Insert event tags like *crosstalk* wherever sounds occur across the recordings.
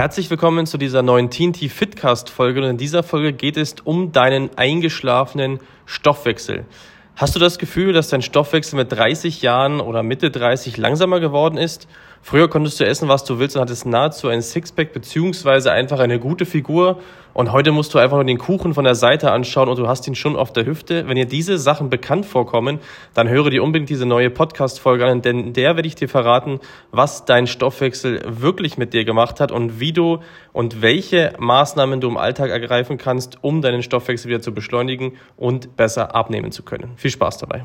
Herzlich willkommen zu dieser neuen TNT Fitcast Folge und in dieser Folge geht es um deinen eingeschlafenen Stoffwechsel. Hast du das Gefühl, dass dein Stoffwechsel mit 30 Jahren oder Mitte 30 langsamer geworden ist? Früher konntest du essen, was du willst und hattest nahezu ein Sixpack beziehungsweise einfach eine gute Figur. Und heute musst du einfach nur den Kuchen von der Seite anschauen und du hast ihn schon auf der Hüfte. Wenn dir diese Sachen bekannt vorkommen, dann höre dir unbedingt diese neue Podcast-Folge an, denn der werde ich dir verraten, was dein Stoffwechsel wirklich mit dir gemacht hat und wie du und welche Maßnahmen du im Alltag ergreifen kannst, um deinen Stoffwechsel wieder zu beschleunigen und besser abnehmen zu können. Viel Spaß dabei.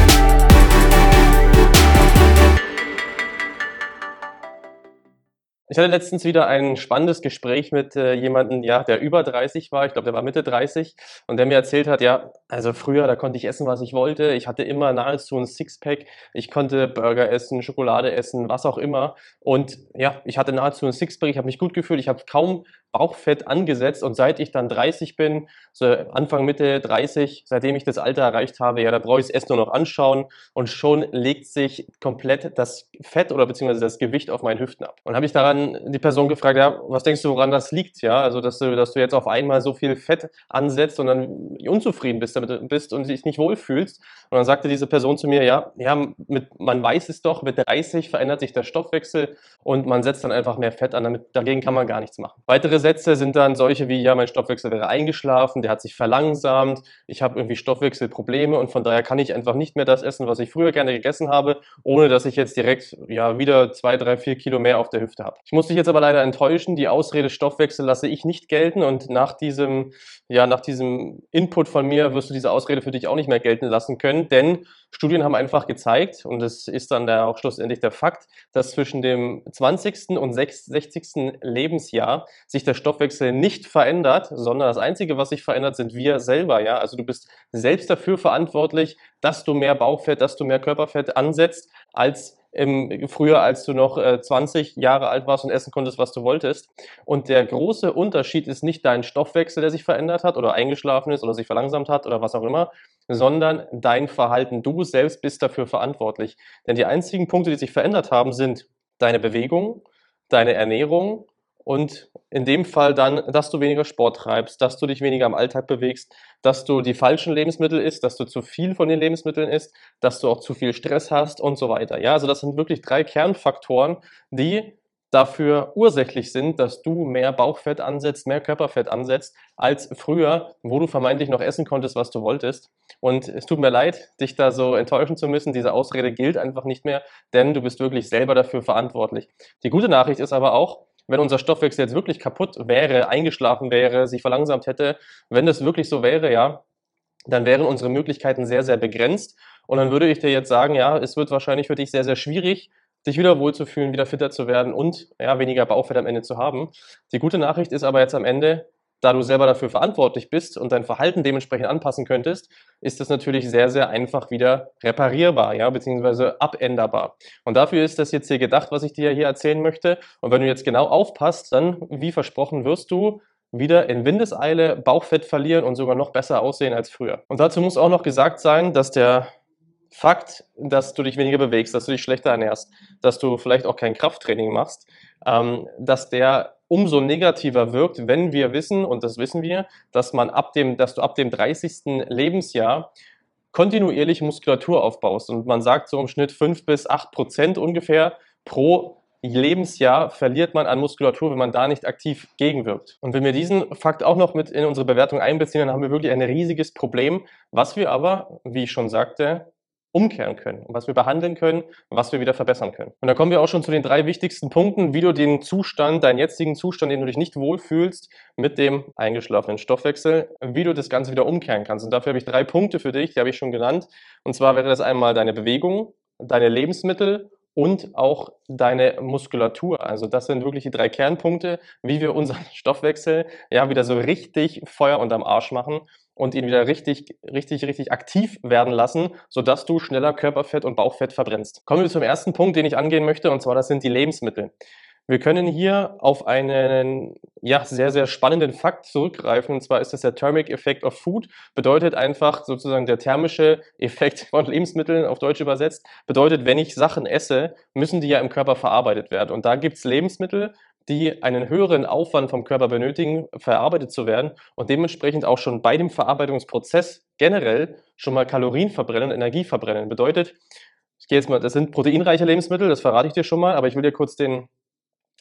Ich hatte letztens wieder ein spannendes Gespräch mit äh, jemandem, ja, der über 30 war. Ich glaube, der war Mitte 30 und der mir erzählt hat, ja, also früher, da konnte ich essen, was ich wollte. Ich hatte immer nahezu ein Sixpack. Ich konnte Burger essen, Schokolade essen, was auch immer. Und ja, ich hatte nahezu ein Sixpack. Ich habe mich gut gefühlt. Ich habe kaum Bauchfett angesetzt und seit ich dann 30 bin, so Anfang Mitte 30, seitdem ich das Alter erreicht habe, ja, da brauche ich das Essen nur noch anschauen und schon legt sich komplett das Fett oder beziehungsweise das Gewicht auf meinen Hüften ab. Und habe ich daran die Person gefragt, ja, was denkst du, woran das liegt, ja, also dass du, dass du jetzt auf einmal so viel Fett ansetzt und dann unzufrieden bist damit bist und dich nicht wohlfühlst. Und dann sagte diese Person zu mir, ja, ja, mit, man weiß es doch, mit 30 verändert sich der Stoffwechsel und man setzt dann einfach mehr Fett an, damit, dagegen kann man gar nichts machen. Weitere Sätze sind dann solche wie, ja, mein Stoffwechsel wäre eingeschlafen, der hat sich verlangsamt, ich habe irgendwie Stoffwechselprobleme und von daher kann ich einfach nicht mehr das essen, was ich früher gerne gegessen habe, ohne dass ich jetzt direkt ja wieder zwei, drei, vier Kilo mehr auf der Hüfte habe. Ich muss dich jetzt aber leider enttäuschen, die Ausrede Stoffwechsel lasse ich nicht gelten und nach diesem, ja, nach diesem Input von mir wirst du diese Ausrede für dich auch nicht mehr gelten lassen können, denn Studien haben einfach gezeigt, und das ist dann der, auch schlussendlich der Fakt, dass zwischen dem 20. und 60. Lebensjahr sich der Stoffwechsel nicht verändert, sondern das Einzige, was sich verändert, sind wir selber. Ja? Also du bist selbst dafür verantwortlich, dass du mehr Bauchfett, dass du mehr Körperfett ansetzt, als im, früher, als du noch äh, 20 Jahre alt warst und essen konntest, was du wolltest. Und der große Unterschied ist nicht dein Stoffwechsel, der sich verändert hat oder eingeschlafen ist oder sich verlangsamt hat oder was auch immer, sondern dein Verhalten. Du selbst bist dafür verantwortlich. Denn die einzigen Punkte, die sich verändert haben, sind deine Bewegung, deine Ernährung und in dem Fall dann, dass du weniger Sport treibst, dass du dich weniger im Alltag bewegst, dass du die falschen Lebensmittel isst, dass du zu viel von den Lebensmitteln isst, dass du auch zu viel Stress hast und so weiter. Ja, also das sind wirklich drei Kernfaktoren, die dafür ursächlich sind, dass du mehr Bauchfett ansetzt, mehr Körperfett ansetzt als früher, wo du vermeintlich noch essen konntest, was du wolltest. Und es tut mir leid, dich da so enttäuschen zu müssen. Diese Ausrede gilt einfach nicht mehr, denn du bist wirklich selber dafür verantwortlich. Die gute Nachricht ist aber auch, wenn unser Stoffwechsel jetzt wirklich kaputt wäre, eingeschlafen wäre, sich verlangsamt hätte, wenn das wirklich so wäre, ja, dann wären unsere Möglichkeiten sehr, sehr begrenzt. Und dann würde ich dir jetzt sagen, ja, es wird wahrscheinlich für dich sehr, sehr schwierig, dich wieder wohlzufühlen, wieder fitter zu werden und ja, weniger Bauchfett am Ende zu haben. Die gute Nachricht ist aber jetzt am Ende, da du selber dafür verantwortlich bist und dein Verhalten dementsprechend anpassen könntest, ist das natürlich sehr, sehr einfach wieder reparierbar, ja, beziehungsweise abänderbar. Und dafür ist das jetzt hier gedacht, was ich dir hier erzählen möchte. Und wenn du jetzt genau aufpasst, dann, wie versprochen, wirst du wieder in Windeseile Bauchfett verlieren und sogar noch besser aussehen als früher. Und dazu muss auch noch gesagt sein, dass der Fakt, dass du dich weniger bewegst, dass du dich schlechter ernährst, dass du vielleicht auch kein Krafttraining machst, ähm, dass der umso negativer wirkt, wenn wir wissen, und das wissen wir, dass man ab dem, dass du ab dem 30. Lebensjahr kontinuierlich Muskulatur aufbaust. Und man sagt so im Schnitt 5 bis 8 Prozent ungefähr pro Lebensjahr verliert man an Muskulatur, wenn man da nicht aktiv gegenwirkt. Und wenn wir diesen Fakt auch noch mit in unsere Bewertung einbeziehen, dann haben wir wirklich ein riesiges Problem, was wir aber, wie ich schon sagte, umkehren können und was wir behandeln können und was wir wieder verbessern können. Und da kommen wir auch schon zu den drei wichtigsten Punkten, wie du den Zustand, deinen jetzigen Zustand, den du dich nicht wohlfühlst, mit dem eingeschlafenen Stoffwechsel, wie du das Ganze wieder umkehren kannst. Und dafür habe ich drei Punkte für dich, die habe ich schon genannt. Und zwar wäre das einmal deine Bewegung, deine Lebensmittel und auch deine Muskulatur. Also das sind wirklich die drei Kernpunkte, wie wir unseren *laughs* Stoffwechsel ja wieder so richtig Feuer unterm Arsch machen und ihn wieder richtig, richtig, richtig aktiv werden lassen, sodass du schneller Körperfett und Bauchfett verbrennst. Kommen wir zum ersten Punkt, den ich angehen möchte, und zwar das sind die Lebensmittel. Wir können hier auf einen ja, sehr, sehr spannenden Fakt zurückgreifen, und zwar ist das der Thermic Effect of Food, bedeutet einfach sozusagen der thermische Effekt *laughs* von Lebensmitteln auf Deutsch übersetzt, bedeutet, wenn ich Sachen esse, müssen die ja im Körper verarbeitet werden. Und da gibt es Lebensmittel, die einen höheren Aufwand vom Körper benötigen, verarbeitet zu werden und dementsprechend auch schon bei dem Verarbeitungsprozess generell schon mal Kalorien verbrennen, Energie verbrennen. Bedeutet, ich gehe jetzt mal, das sind proteinreiche Lebensmittel, das verrate ich dir schon mal, aber ich will dir kurz den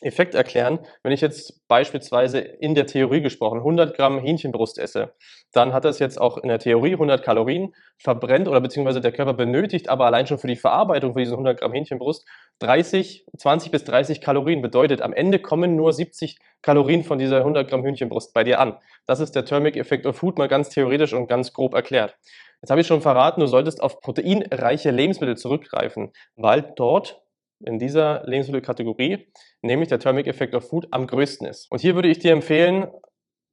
Effekt erklären. Wenn ich jetzt beispielsweise in der Theorie gesprochen 100 Gramm Hähnchenbrust esse, dann hat das jetzt auch in der Theorie 100 Kalorien, verbrennt oder beziehungsweise der Körper benötigt aber allein schon für die Verarbeitung für diesen 100 Gramm Hähnchenbrust 30, 20 bis 30 Kalorien. Bedeutet, am Ende kommen nur 70 Kalorien von dieser 100 Gramm Hühnchenbrust bei dir an. Das ist der Thermic Effect of Food mal ganz theoretisch und ganz grob erklärt. Jetzt habe ich schon verraten, du solltest auf proteinreiche Lebensmittel zurückgreifen, weil dort in dieser Lebensmittelkategorie, nämlich der Thermic Effect of Food, am größten ist. Und hier würde ich dir empfehlen,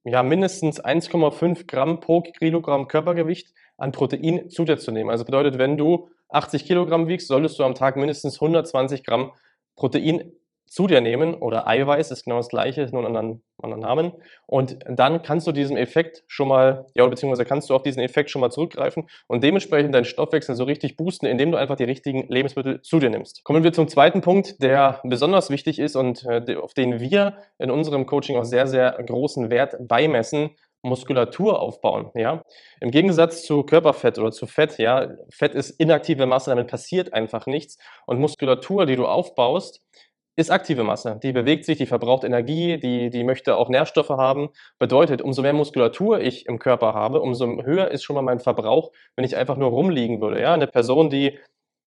ja, mindestens 1,5 Gramm pro Kilogramm Körpergewicht an Protein zu dir zu nehmen. Also bedeutet, wenn du 80 Kilogramm wiegst, solltest du am Tag mindestens 120 Gramm Protein zu dir nehmen oder Eiweiß ist genau das gleiche, nur einen anderen, anderen Namen. Und dann kannst du diesen Effekt schon mal, ja, beziehungsweise kannst du auf diesen Effekt schon mal zurückgreifen und dementsprechend deinen Stoffwechsel so richtig boosten, indem du einfach die richtigen Lebensmittel zu dir nimmst. Kommen wir zum zweiten Punkt, der besonders wichtig ist und äh, auf den wir in unserem Coaching auch sehr, sehr großen Wert beimessen. Muskulatur aufbauen, ja. Im Gegensatz zu Körperfett oder zu Fett, ja, Fett ist inaktive Masse, damit passiert einfach nichts. Und Muskulatur, die du aufbaust, ist aktive Masse. Die bewegt sich, die verbraucht Energie, die, die möchte auch Nährstoffe haben. Bedeutet, umso mehr Muskulatur ich im Körper habe, umso höher ist schon mal mein Verbrauch, wenn ich einfach nur rumliegen würde. Ja, eine Person, die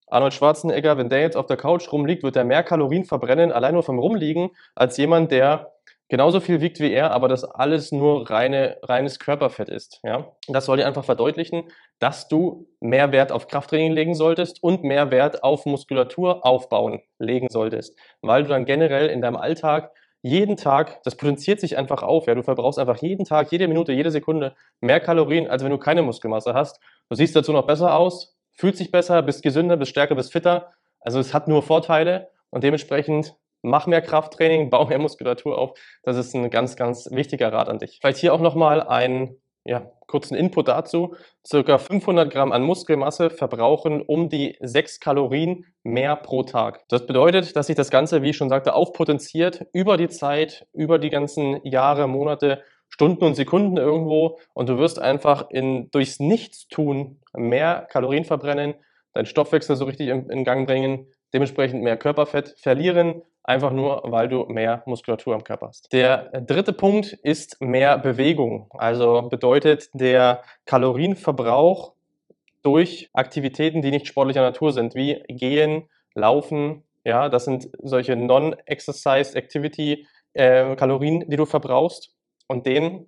Arnold Schwarzenegger, wenn der jetzt auf der Couch rumliegt, wird er mehr Kalorien verbrennen, allein nur vom Rumliegen, als jemand, der genauso viel wiegt wie er, aber das alles nur reine, reines Körperfett ist. Ja? Das soll dir einfach verdeutlichen, dass du mehr Wert auf Krafttraining legen solltest und mehr Wert auf Muskulatur aufbauen legen solltest, weil du dann generell in deinem Alltag jeden Tag, das potenziert sich einfach auf. Ja? Du verbrauchst einfach jeden Tag, jede Minute, jede Sekunde mehr Kalorien, als wenn du keine Muskelmasse hast. Du siehst dazu noch besser aus, fühlst dich besser, bist gesünder, bist stärker, bist fitter. Also es hat nur Vorteile und dementsprechend mach mehr Krafttraining, *laughs* bau mehr Muskulatur auf. Das ist ein ganz, ganz wichtiger Rat an dich. Vielleicht hier auch nochmal einen ja, kurzen Input dazu. Circa 500 Gramm an Muskelmasse verbrauchen um die 6 Kalorien mehr pro Tag. Das bedeutet, dass sich das Ganze, wie ich schon sagte, aufpotenziert über die Zeit, über die ganzen Jahre, Monate, Stunden und Sekunden irgendwo und du wirst einfach in, durchs Nichtstun mehr Kalorien verbrennen, deinen Stoffwechsel so richtig in, in Gang bringen, dementsprechend mehr Körperfett verlieren, einfach nur, weil du mehr Muskulatur am Körper hast. Der dritte Punkt ist mehr Bewegung. Also bedeutet der Kalorienverbrauch durch Aktivitäten, die nicht sportlicher Natur sind, wie Gehen, Laufen. Ja, das sind solche Non-Exercise Activity äh, Kalorien, die du verbrauchst. Und den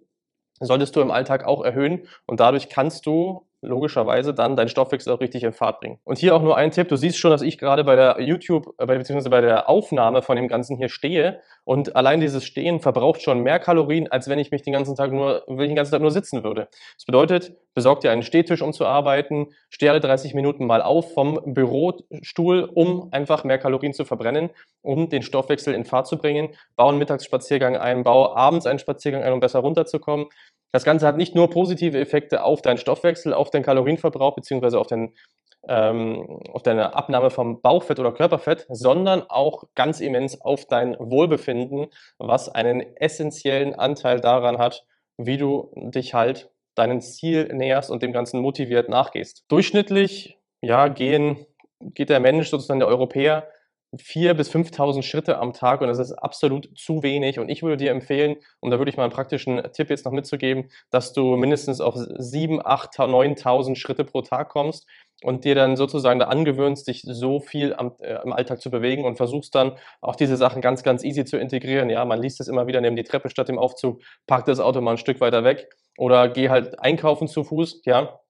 solltest du im Alltag auch erhöhen. Und dadurch kannst du logischerweise dann deinen Stoffwechsel auch richtig in Fahrt bringen. Und hier auch nur ein Tipp, du siehst schon, dass ich gerade bei der YouTube, äh, beziehungsweise bei der Aufnahme von dem Ganzen hier stehe und allein dieses Stehen verbraucht schon mehr Kalorien, als wenn ich mich den ganzen Tag nur, wenn ich den ganzen Tag nur sitzen würde. Das bedeutet, besorg dir einen Stehtisch, um zu arbeiten, steh alle 30 Minuten mal auf vom Bürostuhl, um einfach mehr Kalorien zu verbrennen, um den Stoffwechsel in Fahrt zu bringen, bau einen Mittagsspaziergang ein, bau abends einen Spaziergang ein, um besser runterzukommen. Das Ganze hat nicht nur positive Effekte auf deinen Stoffwechsel, auf deinen Kalorienverbrauch beziehungsweise auf, den, ähm, auf deine Abnahme vom Bauchfett oder Körperfett, sondern auch ganz immens auf dein Wohlbefinden, was einen essentiellen Anteil daran hat, wie du dich halt deinen Ziel näherst und dem Ganzen motiviert nachgehst. Durchschnittlich, ja, gehen, geht der Mensch, sozusagen der Europäer, vier bis 5.000 Schritte am Tag und das ist absolut zu wenig. Und ich würde dir empfehlen, um da würde ich mal einen praktischen Tipp jetzt noch mitzugeben, dass du mindestens auf 7, 8, 9.000 Schritte pro Tag kommst und dir dann sozusagen da angewöhnst, dich so viel am, äh, im Alltag zu bewegen und versuchst dann auch diese Sachen ganz, ganz easy zu integrieren. Ja, man liest es immer wieder, nimm die Treppe statt dem Aufzug, pack das Auto mal ein Stück weiter weg oder geh halt einkaufen zu Fuß. Ja,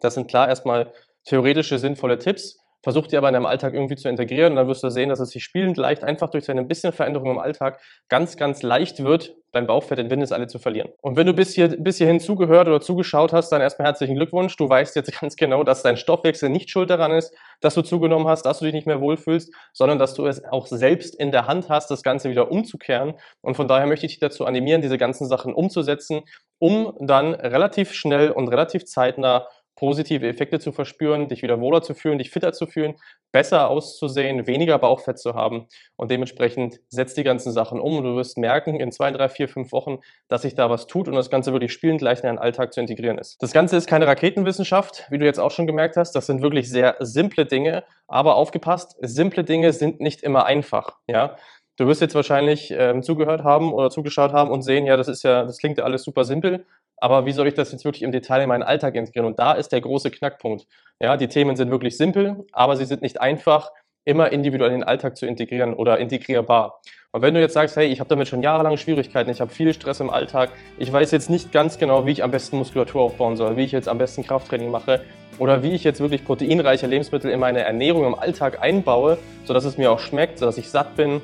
das sind klar erstmal theoretische sinnvolle Tipps. Versuch die aber in deinem Alltag irgendwie zu integrieren und dann wirst du sehen, dass es sich spielend leicht einfach durch eine bisschen Veränderung im Alltag ganz, ganz leicht wird, dein Bauchfett in Windeseile zu verlieren. Und wenn du bis, hier, bis hierhin zugehört oder zugeschaut hast, dann erstmal herzlichen Glückwunsch. Du weißt jetzt *laughs* ganz genau, dass dein Stoffwechsel nicht schuld daran ist, dass du zugenommen hast, dass du dich nicht mehr wohlfühlst, sondern dass du es auch selbst in der Hand hast, das Ganze wieder umzukehren. Und von daher möchte ich dich dazu animieren, diese ganzen Sachen umzusetzen, um dann relativ schnell und relativ zeitnah positive Effekte zu verspüren, dich wieder wohler zu fühlen, dich fitter zu fühlen, besser auszusehen, weniger Bauchfett zu haben und dementsprechend setzt die ganzen Sachen um und du wirst merken in zwei, drei, vier, fünf Wochen, dass sich da was tut und das Ganze wirklich spielend gleich in deinen Alltag zu integrieren ist. Das Ganze ist keine Raketenwissenschaft, wie du jetzt auch schon gemerkt hast, das sind wirklich sehr simple Dinge, aber aufgepasst, simple Dinge sind nicht immer einfach, ja. Du wirst jetzt wahrscheinlich ähm, zugehört haben oder zugeschaut haben und sehen, ja, das ist ja, das klingt ja alles super simpel, aber wie soll ich das jetzt wirklich im Detail in meinen Alltag integrieren? Und da ist der große Knackpunkt. Ja, die Themen sind wirklich simpel, aber sie sind nicht einfach immer individuell in den Alltag zu integrieren oder integrierbar. Und wenn du jetzt sagst, hey, ich habe damit schon jahrelang Schwierigkeiten, ich habe viel Stress im Alltag, ich weiß jetzt nicht ganz genau, wie ich am besten Muskulatur aufbauen soll, wie ich jetzt am besten Krafttraining mache oder wie ich jetzt wirklich proteinreiche Lebensmittel in meine Ernährung im Alltag einbaue, sodass es mir auch schmeckt, sodass ich satt bin,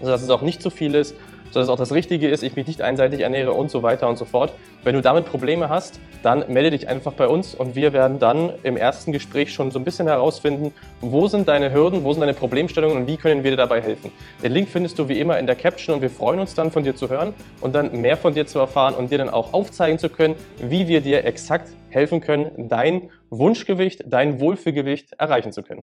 sodass es auch nicht zu viel ist, sodass es auch das Richtige ist, ich mich nicht einseitig ernähre und so weiter und so fort. Wenn du damit Probleme hast, dann melde dich einfach bei uns und wir werden dann im ersten Gespräch schon so ein bisschen herausfinden, wo sind deine Hürden, wo sind deine Problemstellungen und wie können wir dir dabei helfen. Den Link findest du wie immer in der Caption und wir freuen uns dann von dir zu hören und dann mehr von dir zu erfahren und dir dann auch aufzeigen zu können, wie wir dir exakt helfen können, dein Wunschgewicht, dein Wohlfühlgewicht erreichen zu können.